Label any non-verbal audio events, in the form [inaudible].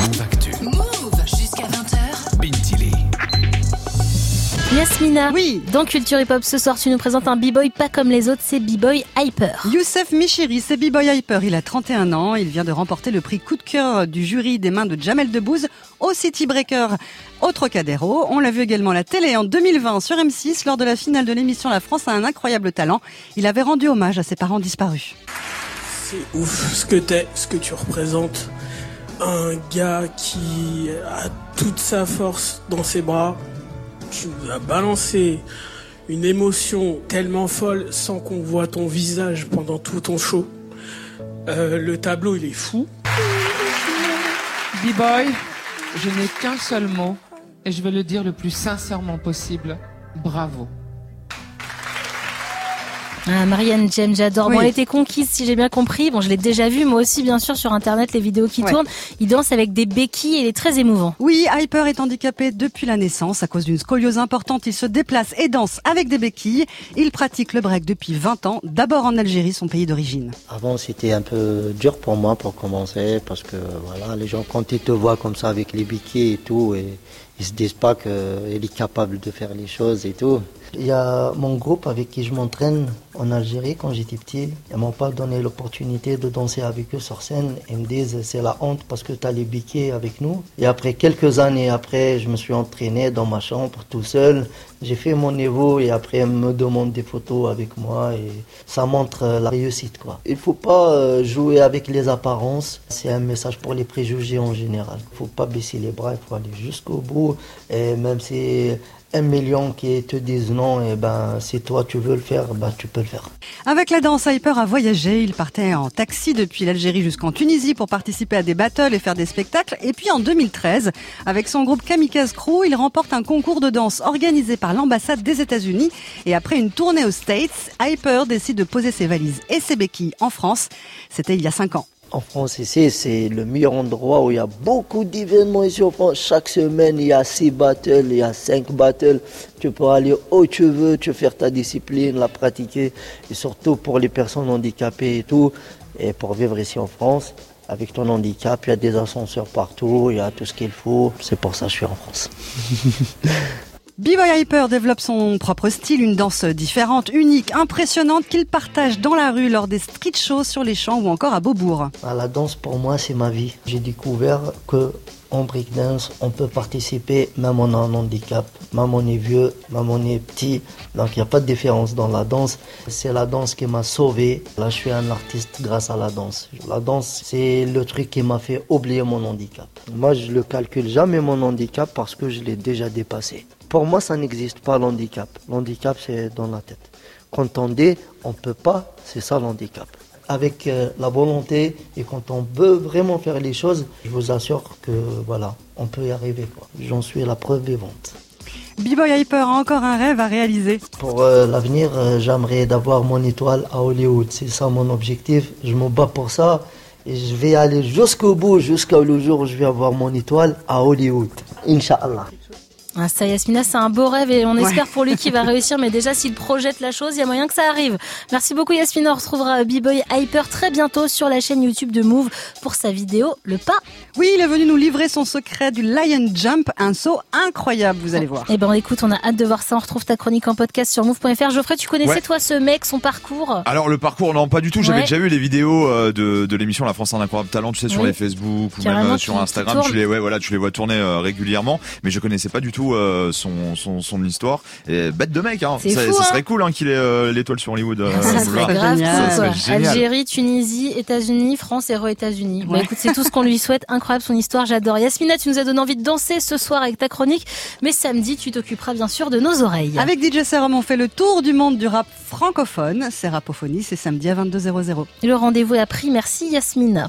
Move Actu. Move jusqu'à 20h. Bintili. Yasmina, Oui. dans Culture Hip Hop ce soir, tu nous présentes un b-boy pas comme les autres, c'est b-boy Hyper. Youssef Michiri, c'est B-Boy Hyper. Il a 31 ans. Il vient de remporter le prix coup de cœur du jury des mains de Jamel Debbouze au City Breaker au Trocadéro. On l'a vu également à la télé en 2020 sur M6 lors de la finale de l'émission La France a un incroyable talent. Il avait rendu hommage à ses parents disparus. C'est ouf ce que t'es, ce que tu représentes. Un gars qui a toute sa force dans ses bras. Tu nous as balancé une émotion tellement folle sans qu'on voit ton visage pendant tout ton show. Euh, le tableau, il est fou. B-boy, je n'ai qu'un seul mot et je vais le dire le plus sincèrement possible. Bravo. Ah, Marianne James, j'adore. Bon, elle était conquise, si j'ai bien compris. Bon, je l'ai déjà vu, moi aussi, bien sûr, sur Internet, les vidéos qui Ouais. tournent. Il danse avec des béquilles et il est très émouvant. Oui, Hyper est handicapé depuis la naissance. À cause d'une scoliose importante, il se déplace et danse avec des béquilles. Il pratique le break depuis 20 ans, d'abord en Algérie, son pays d'origine. Avant, c'était un peu dur pour moi pour commencer parce que voilà, les gens quand ils te voient comme ça avec les biquets et tout, et ils se disent pas qu'il est capable de faire les choses et tout. Il y a mon groupe avec qui je m'entraîne en Algérie quand j'étais petit. Ils m'ont pas donné l'opportunité de danser avec eux sur scène. Ils me disent c'est la honte parce que tu as les biquets avec nous. Et après quelques années après, je me suis entraîné dans ma chambre tout seul. J'ai fait mon niveau et après ils me demandent des photos avec moi et ça montre la réussite quoi. Il faut pas euh, jouer avec les apparences. C'est un message pour les préjugés en général. Il faut pas baisser les bras, il faut aller jusqu'au bout. Et même si un million qui te disent non, et ben si toi tu veux le faire, ben tu peux le faire. Avec la danse, Hyper a voyagé. Il partait en taxi depuis l'Algérie jusqu'en Tunisie pour participer à des battles et faire des spectacles. Et puis en 2013, avec son groupe Kamikaze Crew, il remporte un concours de danse organisé par l'ambassade des États-Unis. Et après une tournée aux States, Hyper décide de poser ses valises et ses béquilles en France. C'était il y a cinq ans. En France ici, c'est le meilleur endroit où il y a beaucoup d'événements ici en France. Chaque semaine, il y a six battles, il y a cinq battles. Tu peux aller où tu veux, tu peux faire ta discipline, la pratiquer. Et surtout pour les personnes handicapées et tout. Et pour vivre ici en France, avec ton handicap, il y a des ascenseurs partout, il y a tout ce qu'il faut. C'est pour ça que je suis en France. [laughs] B-Boy Hyper développe son propre style, une danse différente, unique, impressionnante qu'il partage dans la rue lors des street shows sur les champs ou encore à Beaubourg. Ah, La danse pour moi c'est ma vie. J'ai découvert que en breakdance on peut participer même a un handicap, même on est vieux, même on est petit. Donc il n'y a pas de différence dans la danse. C'est la danse qui m'a sauvé. Là je suis un artiste grâce à la danse. La danse c'est le truc qui m'a fait oublier mon handicap. Moi je le calcule jamais mon handicap parce que je l'ai déjà dépassé. Pour moi ça n'existe pas l'handicap. L'handicap c'est dans la tête. Quand on dit on peut pas, c'est ça l'handicap avec euh, la volonté et quand on veut vraiment faire les choses, je vous assure que voilà, on peut y arriver. J'en suis la preuve vivante. B-Boy Hyper a encore un rêve à réaliser. Pour euh, l'avenir, euh, j'aimerais d'avoir mon étoile à Hollywood. C'est ça mon objectif. Je me bats pour ça et je vais aller jusqu'au bout, jusqu'au jour où je vais avoir mon étoile à Hollywood. Inch'Allah. Ah, ça, Yasmina, c'est un beau rêve et on espère pour lui qu'il va réussir. Mais déjà, s'il projette la chose, il y a moyen que ça arrive. Merci beaucoup, Yasmina. On retrouvera B-Boy Hyper très bientôt sur la chaîne YouTube de Move pour sa vidéo Le Pas. Oui, il est venu nous livrer son secret du Lion Jump, un saut incroyable, vous allez voir. Eh ben, écoute, on a hâte de voir ça. On retrouve ta chronique en podcast sur move.fr. Geoffrey, tu connaissais, Ouais. toi, ce mec, son parcours? Alors le parcours, non pas du tout. J'avais Ouais. déjà vu les vidéos euh, de, de l'émission La France a un incroyable talent, tu sais, sur Oui. les Facebook ou Carrément, même euh, sur Instagram. Tu les, ouais, voilà, tu les vois tourner euh, régulièrement, mais je connaissais pas du tout euh, son, son, son histoire. Et bête de mec, hein. C'est Ça, fou, ça hein. serait cool hein, qu'il ait euh, l'étoile sur Hollywood. euh, Ça Boulevard. serait grave génial. cool, Ça serait génial. Algérie, Tunisie, États-Unis, France et re-États-Unis. Bah écoute, c'est tout ce qu'on lui souhaite. Incroyable son histoire, j'adore. Yasmina, tu nous as donné envie de danser ce soir avec ta chronique, mais samedi, tu t'occuperas bien sûr de nos oreilles. Avec DJ Serum, on fait le tour du monde du rap francophone. C'est Rapophonie, c'est samedi à 22h00. Le rendez-vous est pris. Merci Yasmina.